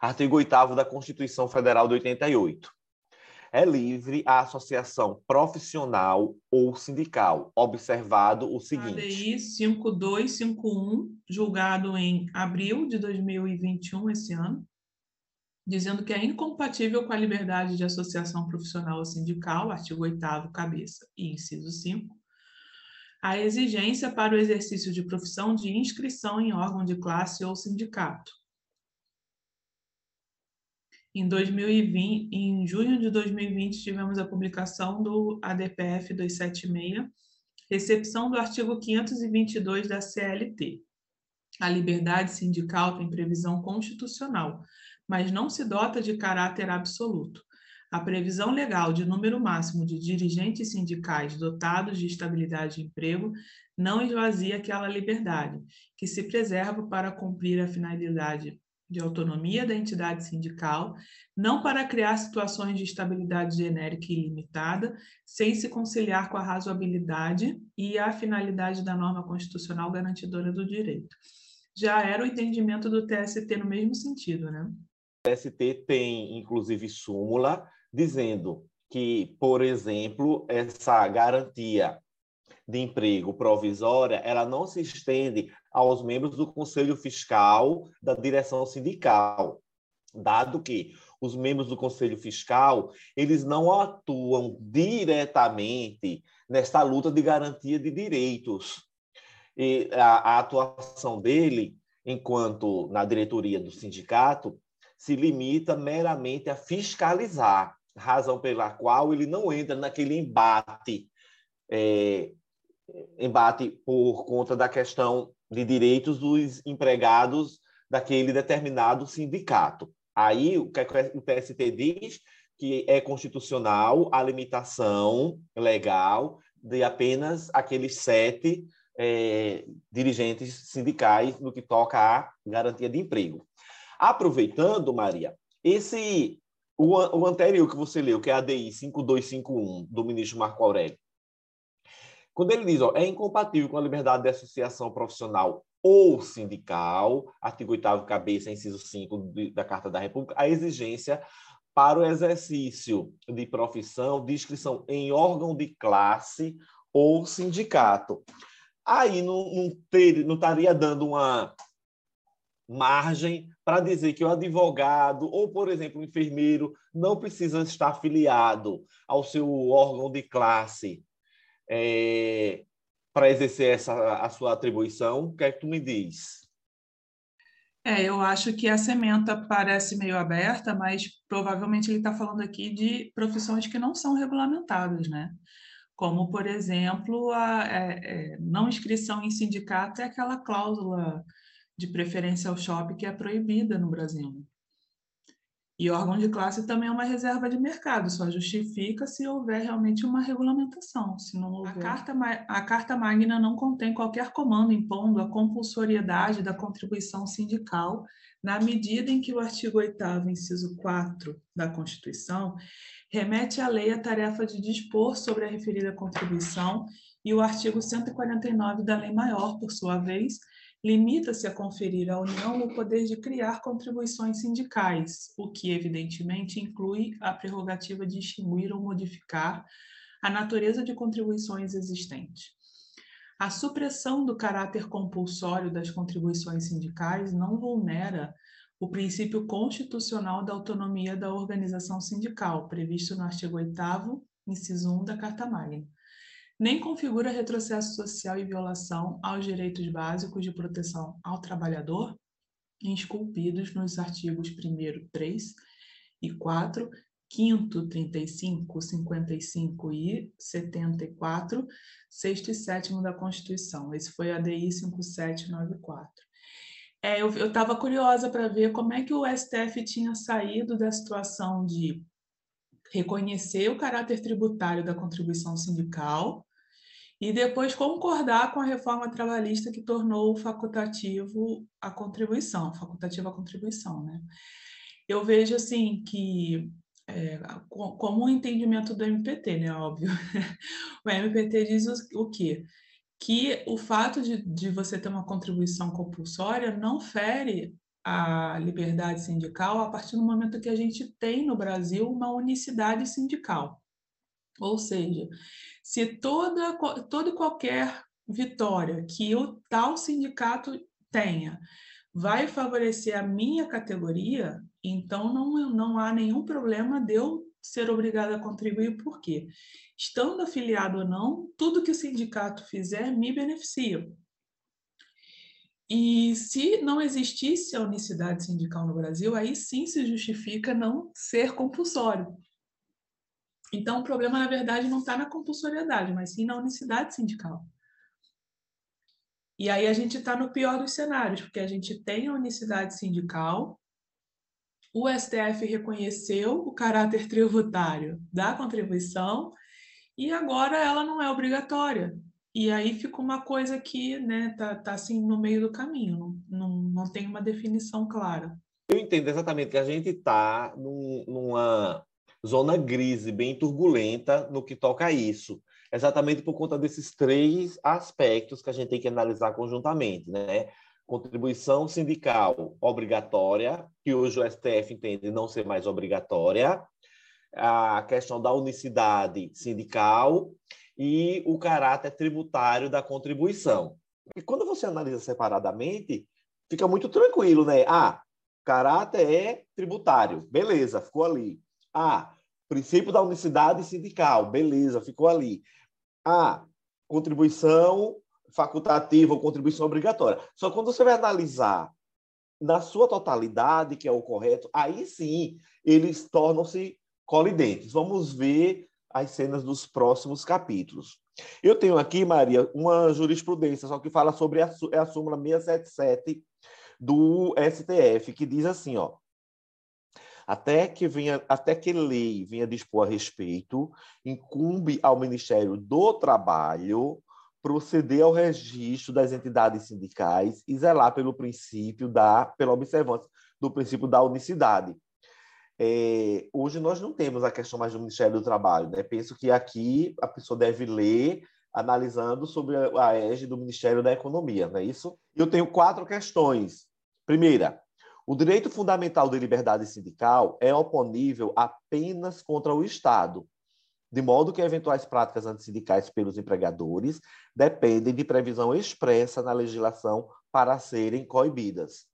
Artigo 8 da Constituição Federal de 88. É livre a associação profissional ou sindical, observado o seguinte. ADI 5251, julgado em abril de 2021, esse ano, dizendo que é incompatível com a liberdade de associação profissional ou sindical, artigo 8 cabeça e inciso 5, a exigência para o exercício de profissão de inscrição em órgão de classe ou sindicato, em 2020, em junho de 2020, tivemos a publicação do ADPF 276, recepção do artigo 522 da CLT. A liberdade sindical tem previsão constitucional, mas não se dota de caráter absoluto. A previsão legal de número máximo de dirigentes sindicais dotados de estabilidade de emprego não esvazia aquela liberdade, que se preserva para cumprir a finalidade de autonomia da entidade sindical, não para criar situações de estabilidade genérica e ilimitada, sem se conciliar com a razoabilidade e a finalidade da norma constitucional garantidora do direito. Já era o entendimento do TST no mesmo sentido, né? O TST tem, inclusive, súmula dizendo que, por exemplo, essa garantia de emprego provisória, ela não se estende aos membros do Conselho Fiscal da direção sindical, dado que os membros do Conselho Fiscal, eles não atuam diretamente nesta luta de garantia de direitos. E a, a atuação dele, enquanto na diretoria do sindicato, se limita meramente a fiscalizar, razão pela qual ele não entra naquele embate é, embate por conta da questão de direitos dos empregados daquele determinado sindicato. Aí o que o TST diz que é constitucional a limitação legal de apenas aqueles sete é, dirigentes sindicais no que toca à garantia de emprego. Aproveitando, Maria, esse o, o anterior que você leu, que é a ADI 5251 do ministro Marco Aurélio, quando ele diz, ó, é incompatível com a liberdade de associação profissional ou sindical, artigo 8 cabeça, inciso 5 da Carta da República, a exigência para o exercício de profissão de inscrição em órgão de classe ou sindicato. Aí não, não, ter, não estaria dando uma margem para dizer que o advogado ou, por exemplo, o enfermeiro não precisa estar afiliado ao seu órgão de classe é, para exercer essa, a sua atribuição? O que é que tu me diz? É, eu acho que a sementa parece meio aberta, mas provavelmente ele está falando aqui de profissões que não são regulamentadas, né? Como, por exemplo, a é, é, não inscrição em sindicato é aquela cláusula de preferência ao shopping que é proibida no Brasil. E órgão de classe também é uma reserva de mercado, só justifica se houver realmente uma regulamentação. Se não houver... a, carta, a Carta Magna não contém qualquer comando impondo a compulsoriedade da contribuição sindical, na medida em que o artigo 8, inciso 4 da Constituição, remete à lei a tarefa de dispor sobre a referida contribuição, e o artigo 149 da Lei Maior, por sua vez, limita-se a conferir à União o poder de criar contribuições sindicais, o que, evidentemente, inclui a prerrogativa de extinguir ou modificar a natureza de contribuições existentes. A supressão do caráter compulsório das contribuições sindicais não vulnera o princípio constitucional da autonomia da organização sindical, previsto no artigo 8, inciso 1 da Carta Magna nem configura retrocesso social e violação aos direitos básicos de proteção ao trabalhador, esculpidos nos artigos 1 3 e 4, 5 35, 55 e 74, 6 e 7 da Constituição. Esse foi a DI 5794. É, eu estava curiosa para ver como é que o STF tinha saído da situação de reconhecer o caráter tributário da contribuição sindical e depois concordar com a reforma trabalhista que tornou facultativo a contribuição, facultativa a contribuição, né? Eu vejo assim que é, como o entendimento do MPT, né? Óbvio. o MPT diz o, o quê? Que o fato de, de você ter uma contribuição compulsória não fere a liberdade sindical a partir do momento que a gente tem no Brasil uma unicidade sindical. Ou seja, se toda, toda qualquer vitória que o tal sindicato tenha vai favorecer a minha categoria, então não, não há nenhum problema de eu ser obrigada a contribuir, por quê? Estando afiliado ou não, tudo que o sindicato fizer me beneficia. E se não existisse a unicidade sindical no Brasil, aí sim se justifica não ser compulsório. Então, o problema, na verdade, não está na compulsoriedade, mas sim na unicidade sindical. E aí a gente está no pior dos cenários, porque a gente tem a unicidade sindical, o STF reconheceu o caráter tributário da contribuição e agora ela não é obrigatória. E aí fica uma coisa que né, tá, tá assim no meio do caminho, não, não, tem uma definição clara. Eu entendo exatamente que a gente está num, numa zona grise, bem turbulenta no que toca a isso. Exatamente por conta desses três aspectos que a gente tem que analisar conjuntamente, né? Contribuição sindical obrigatória, que hoje o STF entende não ser mais obrigatória, a questão da unicidade sindical e o caráter tributário da contribuição. E quando você analisa separadamente, fica muito tranquilo, né? Ah, caráter é tributário, beleza, ficou ali. Ah, princípio da unicidade sindical, beleza, ficou ali. Ah, contribuição facultativa ou contribuição obrigatória. Só quando você vai analisar na sua totalidade, que é o correto, aí sim eles tornam-se colidentes. Vamos ver as cenas dos próximos capítulos. Eu tenho aqui, Maria, uma jurisprudência, só que fala sobre a, é a súmula 677 do STF, que diz assim, ó, até que venha, até que lei venha dispor a respeito, incumbe ao Ministério do Trabalho proceder ao registro das entidades sindicais e zelar pelo princípio da, pela observância do princípio da unicidade. É, hoje nós não temos a questão mais do Ministério do Trabalho. Né? Penso que aqui a pessoa deve ler analisando sobre a égide do Ministério da Economia, não é isso? Eu tenho quatro questões. Primeira, o direito fundamental de liberdade sindical é oponível apenas contra o Estado, de modo que eventuais práticas antissindicais pelos empregadores dependem de previsão expressa na legislação para serem coibidas.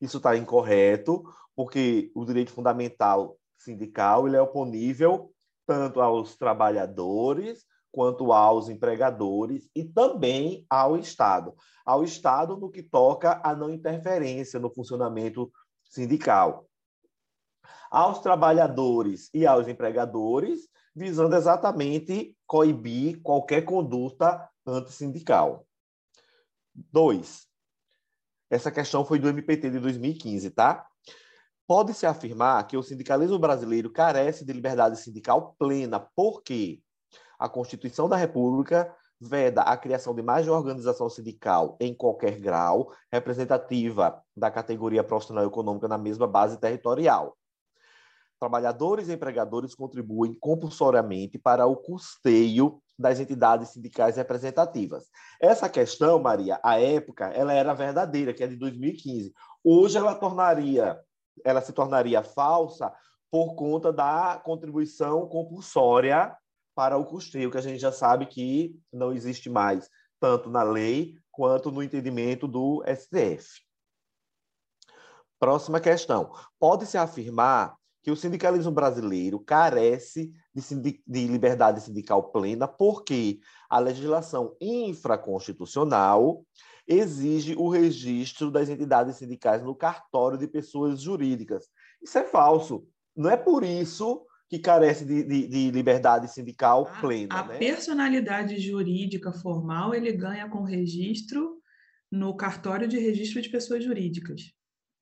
Isso está incorreto, porque o direito fundamental sindical ele é oponível tanto aos trabalhadores quanto aos empregadores e também ao Estado. Ao Estado no que toca à não interferência no funcionamento sindical. Aos trabalhadores e aos empregadores, visando exatamente coibir qualquer conduta antissindical. Dois, essa questão foi do MPT de 2015, tá? Pode-se afirmar que o sindicalismo brasileiro carece de liberdade sindical plena, porque a Constituição da República veda a criação de mais de uma organização sindical em qualquer grau, representativa da categoria profissional econômica na mesma base territorial. Trabalhadores e empregadores contribuem compulsoriamente para o custeio das entidades sindicais representativas. Essa questão, Maria, à época, ela era verdadeira, que é de 2015. Hoje ela tornaria, ela se tornaria falsa por conta da contribuição compulsória para o custeio, que a gente já sabe que não existe mais, tanto na lei quanto no entendimento do STF. Próxima questão. Pode-se afirmar que o sindicalismo brasileiro carece de, de liberdade sindical plena porque a legislação infraconstitucional exige o registro das entidades sindicais no cartório de pessoas jurídicas. Isso é falso. Não é por isso que carece de, de, de liberdade sindical plena. A, né? personalidade jurídica formal ele ganha com registro no cartório de registro de pessoas jurídicas.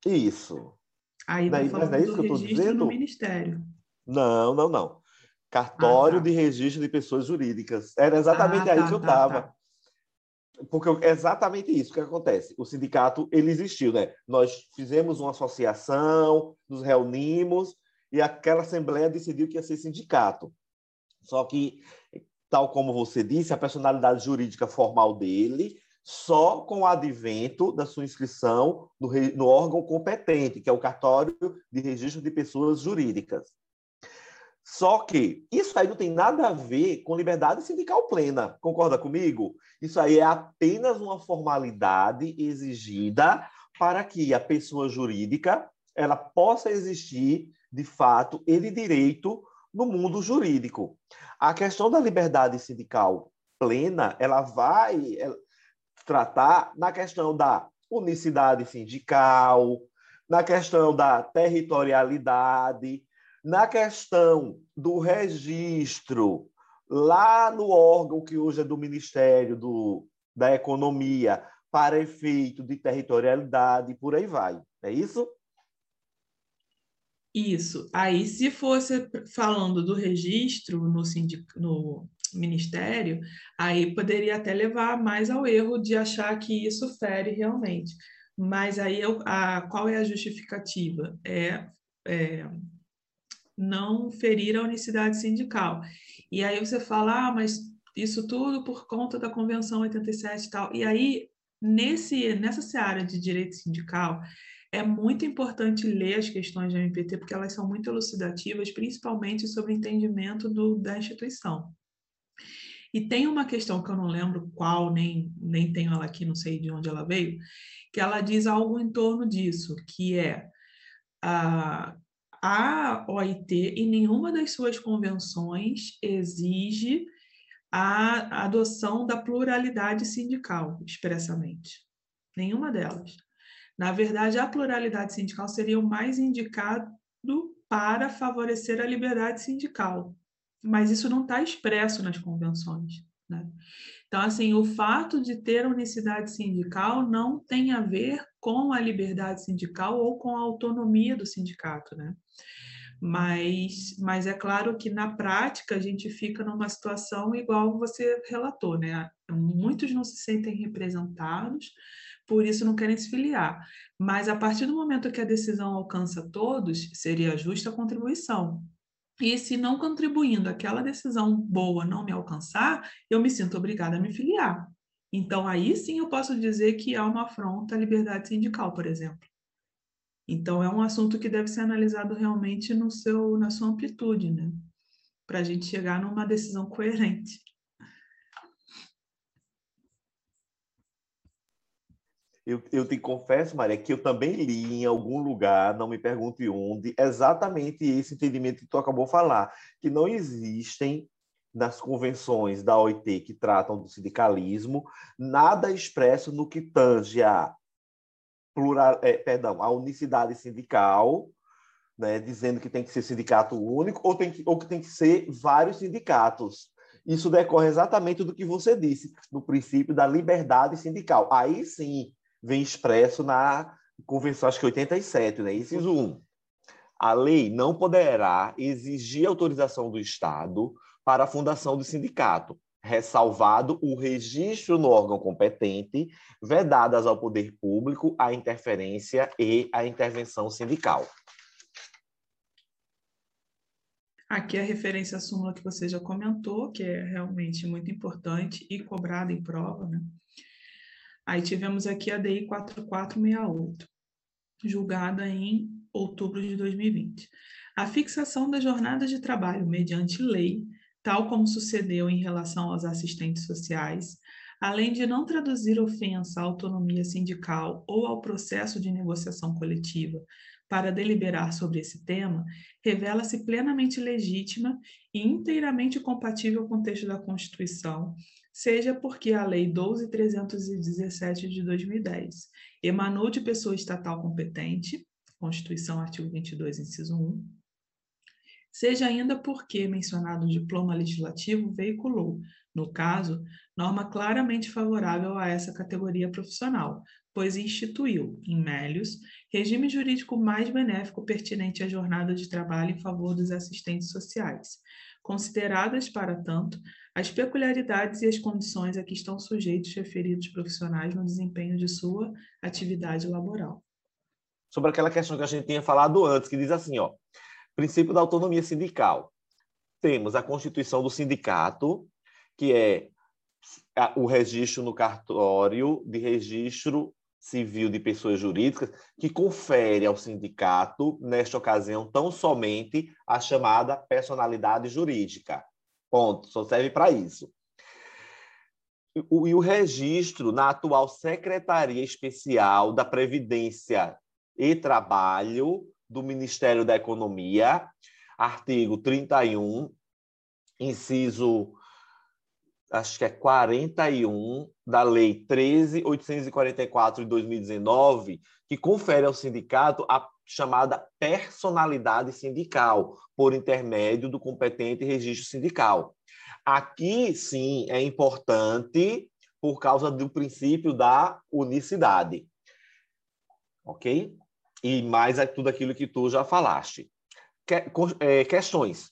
Isso. Aí não, não é isso que eu estou dizendo? no Ministério. Não, não, não. Cartório ah, tá. de registro de pessoas jurídicas. Era exatamente ah, aí tá, que eu estava. Tá, tá. Porque é exatamente isso que acontece. O sindicato, ele existiu, né? Nós fizemos uma associação, nos reunimos e aquela assembleia decidiu que ia ser sindicato. Só que, tal como você disse, a personalidade jurídica formal dele só com o advento da sua inscrição no, no órgão competente, que é o cartório de registro de pessoas jurídicas. Só que isso aí não tem nada a ver com liberdade sindical plena. Concorda comigo? Isso aí é apenas uma formalidade exigida para que a pessoa jurídica ela possa existir de fato e de direito no mundo jurídico. A questão da liberdade sindical plena, ela vai tratar na questão da unicidade sindical, na questão da territorialidade, na questão do registro, lá no órgão que hoje é do Ministério do, da Economia, para efeito de territorialidade, e por aí vai. É isso? Isso. Aí, se fosse falando do registro no, sindic... no Ministério, aí poderia até levar mais ao erro de achar que isso fere realmente. Mas aí, eu, a, qual é a justificativa? É, é não ferir a unicidade sindical. E aí você fala, ah, mas isso tudo por conta da Convenção 87 e tal. E aí, nesse, nessa seara de direito sindical, é muito importante ler as questões da MPT, porque elas são muito elucidativas, principalmente sobre o entendimento do, da instituição. E tem uma questão que eu não lembro qual, nem, nem tenho ela aqui, não sei de onde ela veio, que ela diz algo em torno disso, que é a, a OIT, em nenhuma das suas convenções, exige a adoção da pluralidade sindical, expressamente. Nenhuma delas. Na verdade, a pluralidade sindical seria o mais indicado para favorecer a liberdade sindical, mas isso não está expresso nas convenções. Né? Então, assim, o fato de ter unicidade sindical não tem a ver com a liberdade sindical ou com a autonomia do sindicato, né? Mas, mas é claro que na prática a gente fica numa situação igual você relatou, né? Muitos não se sentem representados, por isso não querem se filiar. Mas a partir do momento que a decisão alcança todos, seria a justa contribuição. E se não contribuindo aquela decisão boa não me alcançar, eu me sinto obrigada a me filiar. Então, aí sim eu posso dizer que há uma afronta à liberdade sindical, por exemplo. Então, é um assunto que deve ser analisado realmente no seu, na sua amplitude, né? Para a gente chegar numa decisão coerente. Eu, eu te confesso, Maria, que eu também li em algum lugar, não me pergunte onde, exatamente esse entendimento que tu acabou de falar, que não existem nas convenções da OIT que tratam do sindicalismo, nada expresso no que tange a plural, é, perdão, a unicidade sindical, né, dizendo que tem que ser sindicato único ou, tem que, ou que tem que ser vários sindicatos. Isso decorre exatamente do que você disse, no princípio da liberdade sindical. Aí sim vem expresso na Convenção, acho que 87, né? Inciso 1. A lei não poderá exigir autorização do Estado para a fundação do sindicato, ressalvado o registro no órgão competente, vedadas ao poder público a interferência e a intervenção sindical. Aqui a referência à súmula que você já comentou, que é realmente muito importante e cobrada em prova, né? Aí tivemos aqui a DI 4468, julgada em outubro de 2020. A fixação da jornada de trabalho mediante lei tal como sucedeu em relação aos assistentes sociais, além de não traduzir ofensa à autonomia sindical ou ao processo de negociação coletiva para deliberar sobre esse tema, revela-se plenamente legítima e inteiramente compatível com o texto da Constituição, seja porque a Lei 12.317 de 2010 emanou de pessoa estatal competente, Constituição, artigo 22, inciso 1, seja ainda porque mencionado diploma legislativo veiculou, no caso, norma claramente favorável a essa categoria profissional, pois instituiu, em Mélios, regime jurídico mais benéfico pertinente à jornada de trabalho em favor dos assistentes sociais, consideradas, para tanto, as peculiaridades e as condições a que estão sujeitos referidos profissionais no desempenho de sua atividade laboral. Sobre aquela questão que a gente tinha falado antes, que diz assim, ó, princípio da autonomia sindical. Temos a constituição do sindicato, que é o registro no cartório de registro civil de pessoas jurídicas, que confere ao sindicato, nesta ocasião, tão somente a chamada personalidade jurídica. Ponto, só serve para isso. E o registro na atual Secretaria Especial da Previdência e Trabalho do Ministério da Economia, artigo 31, inciso acho que é 41 da Lei 13.844 de 2019, que confere ao sindicato a chamada personalidade sindical, por intermédio do competente registro sindical. Aqui, sim, é importante por causa do princípio da unicidade. Ok? E mais é tudo aquilo que tu já falaste. Que, é, questões.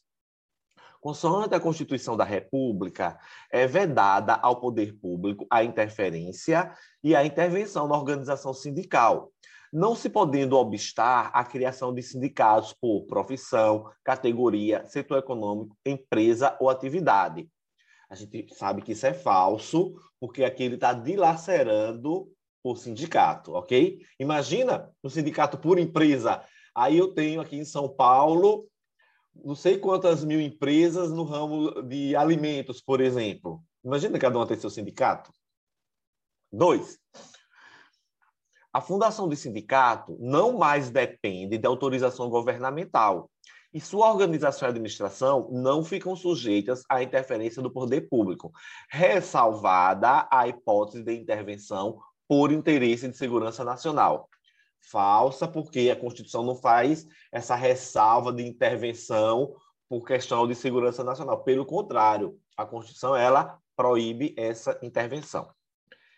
Consoante a Constituição da República, é vedada ao poder público a interferência e a intervenção na organização sindical, não se podendo obstar a criação de sindicatos por profissão, categoria, setor econômico, empresa ou atividade. A gente sabe que isso é falso, porque aqui ele está dilacerando o sindicato, ok? Imagina um sindicato por empresa. Aí eu tenho aqui em São Paulo não sei quantas mil empresas no ramo de alimentos, por exemplo. Imagina cada uma ter seu sindicato. Dois, a fundação de sindicato não mais depende de autorização governamental e sua organização e administração não ficam sujeitas à interferência do poder público, ressalvada a hipótese de intervenção por interesse de segurança nacional falsa, porque a Constituição não faz essa ressalva de intervenção por questão de segurança nacional. Pelo contrário, a Constituição ela proíbe essa intervenção.